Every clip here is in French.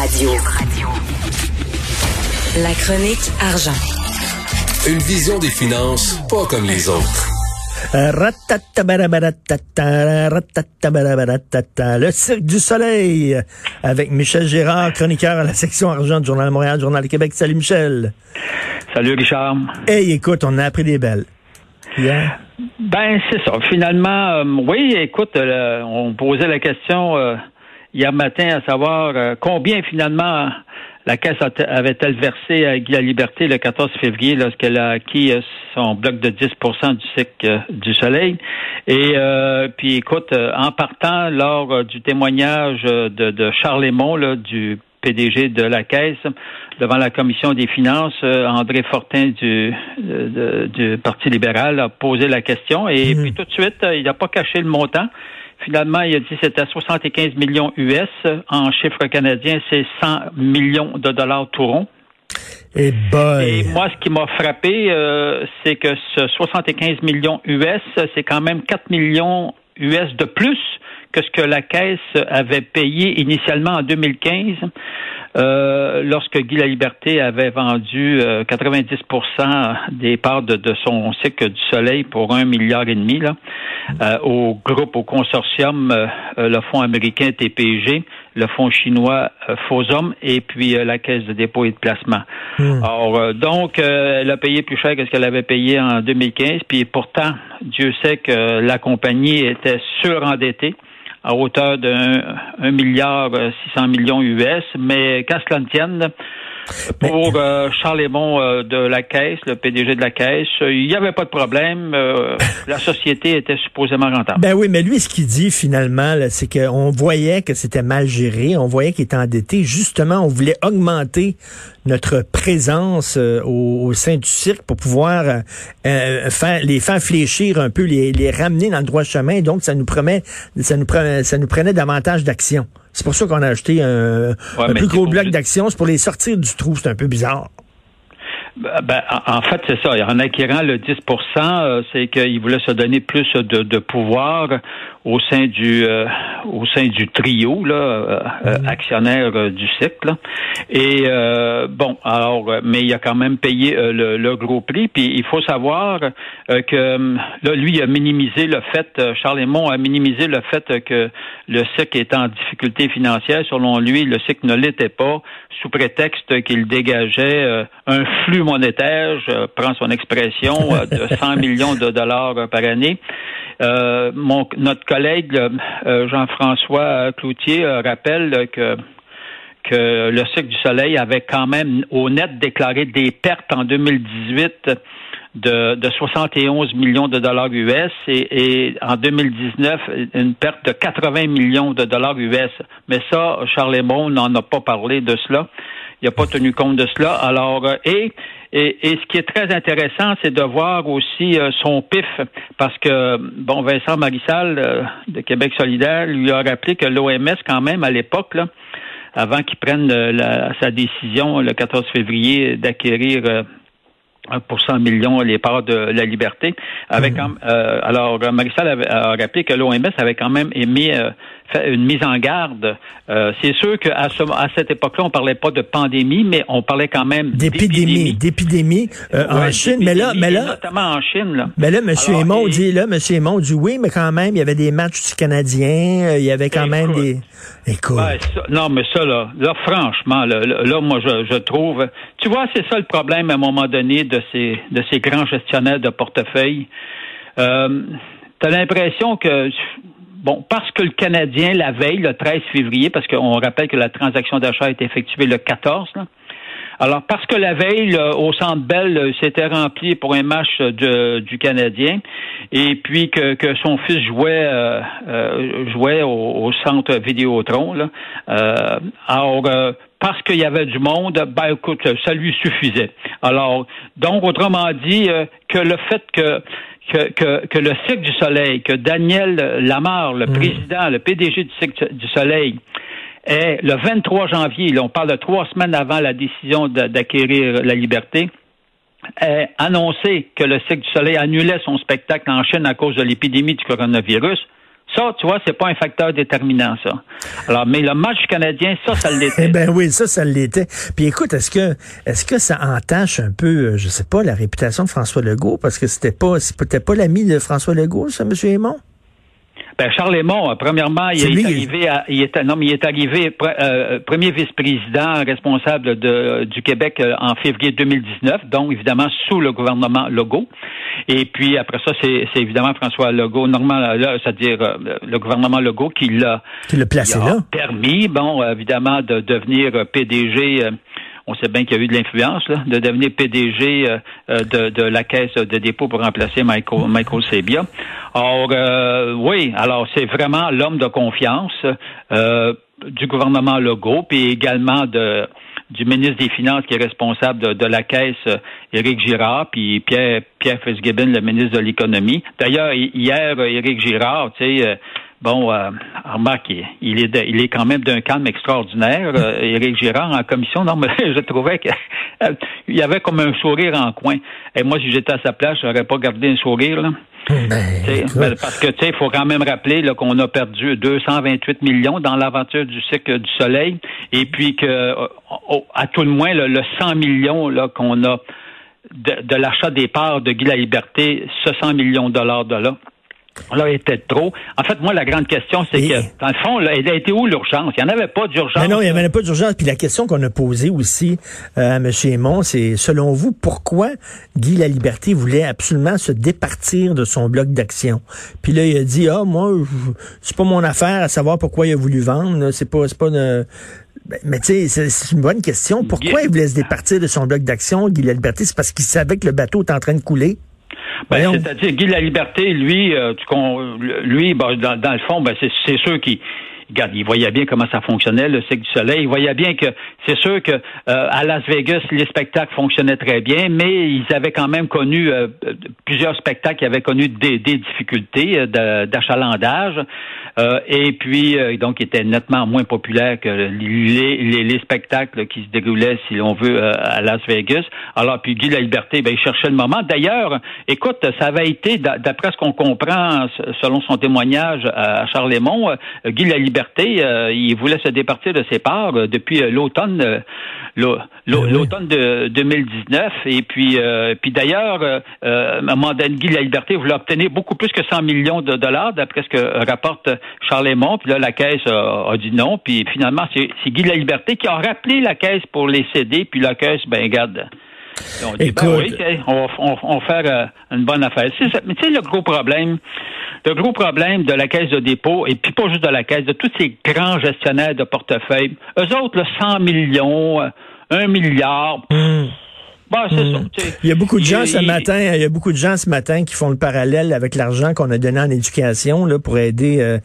Radio. La chronique argent. Une vision des finances pas comme les autres. Le Cirque du Soleil avec Michel Gérard, chroniqueur à la section argent du Journal de Montréal, Journal de Québec. Salut Michel. Salut Richard. Hey, écoute, on a appris des belles. Ben, c'est ça. Finalement, euh, oui, écoute, euh, on posait la question euh, hier matin à savoir combien finalement la Caisse avait-elle versé à Guy la Liberté le 14 février lorsqu'elle a acquis son bloc de 10 du cycle du Soleil. Et puis écoute, en partant lors du témoignage de, de Charles Lemont, du PDG de la Caisse, devant la commission des finances, euh, André Fortin du, du Parti libéral a posé la question et mhm. puis tout de suite, euh, il n'a pas caché le montant. Finalement, il a dit que c'était 75 millions US. En chiffre canadien, c'est 100 millions de dollars tout rond. Et, et moi, ce qui m'a frappé, euh, c'est que ce 75 millions US, c'est quand même 4 millions US de plus que ce que la Caisse avait payé initialement en 2015. Euh, lorsque Guy La Liberté avait vendu 90% euh, des parts de, son cycle du Soleil pour un milliard et demi là, euh, au groupe, au consortium, le fonds américain TPG, le fonds chinois Fosom et puis la Caisse de dépôt et de placement. Hmm. Alors, donc, elle a payé plus cher que ce qu'elle avait payé en 2015, puis pourtant, Dieu sait que la compagnie était surendettée à hauteur d'un milliard 600 euh, millions US, mais qu'à cela ne tienne, pour euh, Charles Lemont euh, de la Caisse, le PDG de la Caisse, il n'y avait pas de problème. la société était supposément rentable. Ben oui, mais lui, ce qu'il dit finalement, c'est qu'on voyait que c'était mal géré, on voyait qu'il était endetté. Justement, on voulait augmenter notre présence au, sein du cirque pour pouvoir faire, les faire fléchir un peu, les, les ramener dans le droit chemin. Donc, ça nous promet, ça nous, ça nous prenait davantage d'actions. C'est pour ça qu'on a acheté un, plus gros bloc d'actions. C'est pour les sortir du trou. C'est un peu bizarre. Ben, en fait, c'est ça. En acquérant le 10% euh, c'est qu'il voulait se donner plus de, pouvoir au sein du euh, au sein du trio là, euh, mhm. actionnaire du cycle. Et bon, alors, mais il a quand même payé le, gros prix. Puis il faut savoir que là, lui a minimisé le fait, Charles a minimisé le fait que le cycle est en difficulté financière. Selon lui, le cycle ne l'était pas, sous prétexte qu'il dégageait un flux monétaire, je prends son expression, euh, de 100 millions de dollars euh, par année. Euh, mon, notre collègue Jean-François Cloutier rappelle que que le cycle du soleil avait quand même au net déclaré des pertes en 2018 de, de 71 millions de dollars US et, et, en 2019 une perte de 80 millions de dollars US. Mais ça, Charles n'en a pas parlé de cela. Il n'a pas tenu compte de cela. Alors, euh, et, et, ce qui est très intéressant, c'est de voir aussi euh, son pif, parce que, bon, Vincent Marissal euh, de Québec solidaire lui a rappelé que l'OMS, quand même, à l'époque, avant qu'il prenne sa décision le 14 février d'acquérir pour 100 millions les parts de la liberté. Avec, mmh. alors, Marissal a rappelé que l'OMS avait quand même émis une mise en garde. Euh, c'est sûr qu'à ce, à cette époque-là, on parlait pas de pandémie, mais on parlait quand même d'épidémie, d'épidémie euh, en Chine. Mais là, mais là, notamment en Chine. Là. Mais là, Monsieur Aymon dit là, Monsieur Aymon dit oui, mais quand même, il y avait des matchs du Canadien, euh, il y avait quand même des. Écoute. non, mais ça là, là, franchement, là, là, moi, je, je trouve. Tu vois, c'est ça le problème à un moment donné de ces de ces grands gestionnaires de portefeuille. Euh, T'as l'impression que Bon, parce que le Canadien, la veille, le 13 février, parce qu'on rappelle que la transaction d'achat a été effectuée le 14, alors, parce que la veille, au Centre Bell, s'était rempli pour un match du Canadien, et puis que, son fils jouait euh, euh, jouait au, Centre Vidéotron, là, euh, alors, parce qu'il y avait du monde, ben écoute, ça lui suffisait. Alors, donc, autrement dit, que le fait que que, que, le cycle du Soleil, que Daniel Lamar, le mm. président, le PDG du cycle du Soleil, est le 23 janvier, là, on parle de trois semaines avant la décision d'acquérir la liberté, a annoncé que le cycle du Soleil annulait son spectacle en Chine à cause de l'épidémie du coronavirus. Ça, tu vois, c'est pas un facteur déterminant, ça. Alors, mais le match canadien, ça, ça l'était. Eh ben oui, ça, ça l'était. Puis écoute, est-ce que est-ce que ça entache un peu, euh, je sais pas, la réputation de François Legault? Parce que c'était pas c'était pas l'ami de François Legault, ça, M. Aymon? Ben, Charles Lemont, euh, premièrement, il est, arrivé à, il est, non, mais il est arrivé euh, premier vice-président responsable de, du Québec euh, en février 2019, donc évidemment sous le gouvernement Legault. Et puis après ça, c'est évidemment François Legault, normalement, c'est-à-dire le gouvernement Legault qui l'a placé là. permis, bon, évidemment, de devenir PDG on sait bien qu'il y a eu de l'influence, de devenir PDG euh, euh, de, la caisse de dépôt pour remplacer Michael, Michael Sebia. Or, euh, oui, alors c'est vraiment l'homme de confiance du gouvernement Legault, puis également de du ministre des Finances qui est responsable de, la caisse, Éric Girard, puis Pierre, Pierre Fitzgibbon, le ministre de l'Économie. D'ailleurs, hier, Éric Girard, tu sais, Bon, euh, remarque, il est, il est quand même d'un calme extraordinaire. Euh, Éric Girard en commission, non, mais je trouvais qu'il euh, y avait comme un sourire en coin. Et moi, si j'étais à sa place, j'aurais pas gardé un sourire. Là. Ben, ben, parce que tu sais, il faut quand même rappeler qu'on a perdu 228 millions dans l'aventure du cycle du soleil, et puis que euh, à tout le moins le, 100 millions là qu'on a de, de l'achat des parts de Guy la Liberté, ce 100 millions de dollars de là. Là, il était trop. En fait, moi, la grande question, c'est que, dans le fond, là, il a été où l'urgence? Il n'y en avait pas d'urgence. non, il n'y en avait pas d'urgence. Puis la question qu'on a posée aussi euh, à M. Aymon, c'est, selon vous, pourquoi Guy La Liberté voulait absolument se départir de son bloc d'action? Puis là, il a dit, ah, moi, c'est pas mon affaire à savoir pourquoi il a voulu vendre. C'est pas, c'est pas ben, mais tu sais, c'est une bonne question. Pourquoi il voulait se départir de son bloc d'action, Guy La Liberté? C'est parce qu'il savait que le bateau était en train de couler? Ben, C'est-à-dire, Guy La Liberté, lui, euh, lui ben, dans, le fond, ben, c'est sûr qu'il regarde, il voyait bien comment ça fonctionnait, le cycle du soleil. Il voyait bien que c'est sûr que euh, à Las Vegas, les spectacles fonctionnaient très bien, mais ils avaient quand même connu euh, plusieurs spectacles qui avaient connu des, des difficultés d'achalandage. Euh, et puis, euh, donc, était nettement moins populaire que les, les, spectacles qui se déroulaient, si l'on veut, euh, à Las Vegas. Alors, puis Guy La Liberté, ben, il cherchait le moment. D'ailleurs, écoute, ça avait été, d'après ce qu'on comprend, selon son témoignage à Charlemont, Guy La Liberté, il voulait se départir de ses parts depuis l'automne l'automne de 2019. Et puis, puis d'ailleurs, euh, à un moment donné, Guy La Liberté voulait obtenir beaucoup plus que 100 millions de dollars, d'après ce que rapporte Charlemont, puis là, la Caisse a, dit non, puis finalement, c'est Guy La Liberté qui a rappelé la Caisse pour les céder, puis la Caisse, ben, garde. On dit, ben oui, on, va faire euh, une bonne affaire. Mais tu sais, le gros problème, le gros problème de la caisse de dépôt, et puis pas juste de la caisse, de tous ces grands gestionnaires de portefeuille, eux autres, le 100 millions, 1 euh, Bah, hmm. il y a beaucoup de gens ce matin, il y a beaucoup de gens ce matin qui font le parallèle avec l'argent qu'on a donné en éducation là pour aider euh,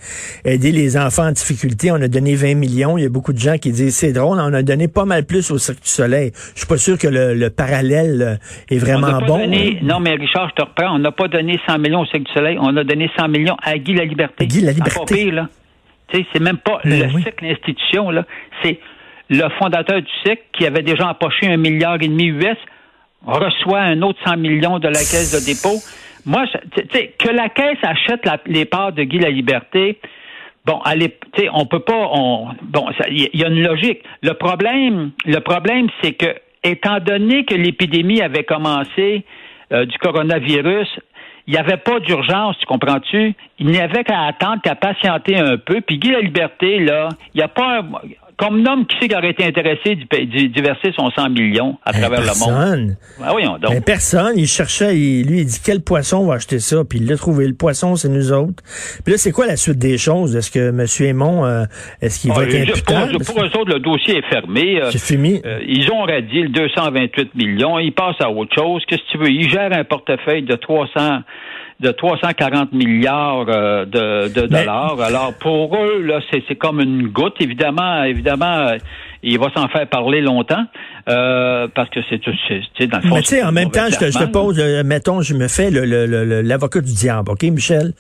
aider les enfants en difficulté. On a donné 20 millions. Il y a beaucoup de gens qui disent c'est drôle, on a donné pas mal plus au Cirque du Soleil. Je suis pas sûr que le, parallèle euh, est vraiment bon. non, mais Richard, je te reprends. On n'a pas donné 100 millions au Cirque du Soleil. On a donné 100 millions à Guy la Liberté. Guy la Liberté. là. c'est même pas ben le cycle institution là. C'est le fondateur du cycle qui avait déjà empoché un milliard et demi US reçoit un autre 100 millions de la caisse de dépôt. Moi, tu sais, que la caisse achète les parts de Guy la Liberté, bon, allez, tu on peut pas, on, bon, il y, a une logique. Le problème, le problème, c'est que, étant donné que l'épidémie avait commencé euh, du coronavirus, il n'y avait pas d'urgence, tu comprends-tu? Il n'y avait qu'à attendre, qu'à patienter un peu. Puis Guy la Liberté, là, il n'y a pas comme homme, qui c'est qui aurait été intéressé de, verser son 100 millions à ben, travers le monde? Voyons donc. Ben, personne. Il cherchait, lui, il dit quel poisson va acheter ça, puis il l'a trouvé. Le poisson, c'est nous autres. Puis là, c'est quoi la suite des choses? Est-ce que M. Aymon, euh, est-ce qu'il va ah, être imputable? Pour, eux autres, le dossier est fermé. Euh, c'est fini. Euh, ils ont radié le 228 millions. Ils passent à autre chose. Qu'est-ce que tu veux? Ils gèrent un portefeuille de 300 de 340 milliards euh, de, dollars. Alors pour eux, là, c'est comme une goutte. Évidemment, évidemment, il va s'en faire parler longtemps euh, parce que c'est dans le fond. Mais tu sais, en même temps, je te, je te pose, euh, mettons, je me fais l'avocat du diable, ok, Michel,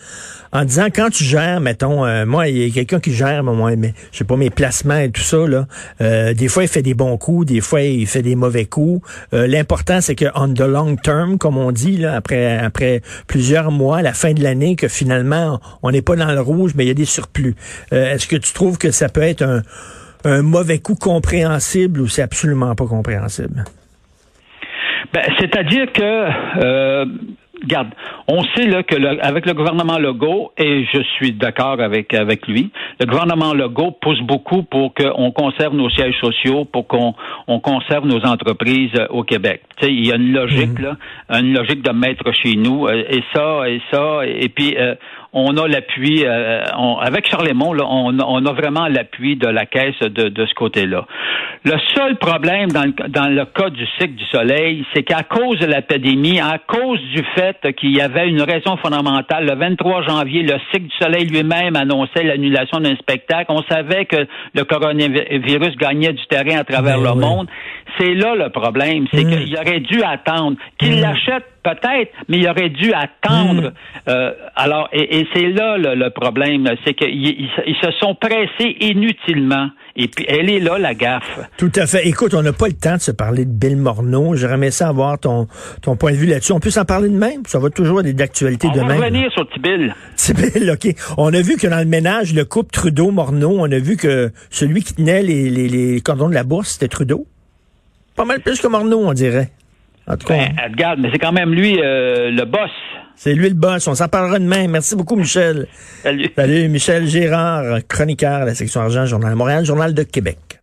en disant quand tu gères, mettons, euh, moi, il y a quelqu'un qui gère, moi, mais je sais pas mes placements et tout ça là. Euh, des fois, il fait des bons coups, des fois, il fait des mauvais coups. L'important, c'est que on the long term, comme on dit là, après après plusieurs mois, à la fin de l'année, que finalement, on n'est pas dans le rouge, mais il y a des surplus. Est-ce que tu trouves que ça peut être un un mauvais coup compréhensible ou c'est absolument pas compréhensible? Ben, c'est-à-dire que euh, Garde, on sait là, que avec le gouvernement Legault, et je suis d'accord avec, avec lui, le gouvernement Legault pousse beaucoup pour qu'on conserve nos sièges sociaux, pour qu'on on conserve nos entreprises euh, au Québec. Tu sais, il y a une logique, mhm. là, une logique de mettre chez nous, euh, et ça, et ça, et, puis euh, on a l'appui, avec Charlemont, là, on, on, a vraiment l'appui de la caisse de, de ce côté-là. Le seul problème dans le, dans le cas du cycle du soleil, c'est qu'à cause de la pandémie, à cause du fait qu'il y avait une raison fondamentale, le 23 janvier, le cycle du soleil lui-même annonçait l'annulation d'un spectacle. On savait que le coronavirus gagnait du terrain à travers ben le monde. C'est là le problème, c'est mm. qu'il aurait dû attendre. Qu'il mm. l'achète peut-être, mais il aurait dû attendre. Mm. Euh, alors, et, c'est là le, problème, c'est qu'ils ils se sont pressés inutilement. Et puis, elle est là, la gaffe. Tout à fait. Écoute, on n'a pas le temps de se parler de Bill Morneau. J'aimerais ça avoir ton, ton point de vue là-dessus. On peut s'en parler de même? Ça va toujours être d'actualité de même. On va revenir sur Tibil. Tibil, OK. On a vu que dans le ménage, le couple Trudeau-Morneau, on a vu que celui qui tenait les, les, les cordons de la bourse, c'était Trudeau. Pas mal plus que Morneau, on dirait. En tout cas. Ben, regarde, mais c'est quand même lui euh, le boss. C'est lui le boss. On s'en parlera demain. Merci beaucoup, Michel. Salut. Salut, Michel Gérard, chroniqueur à la section argent, Journal de Montréal, Journal de Québec.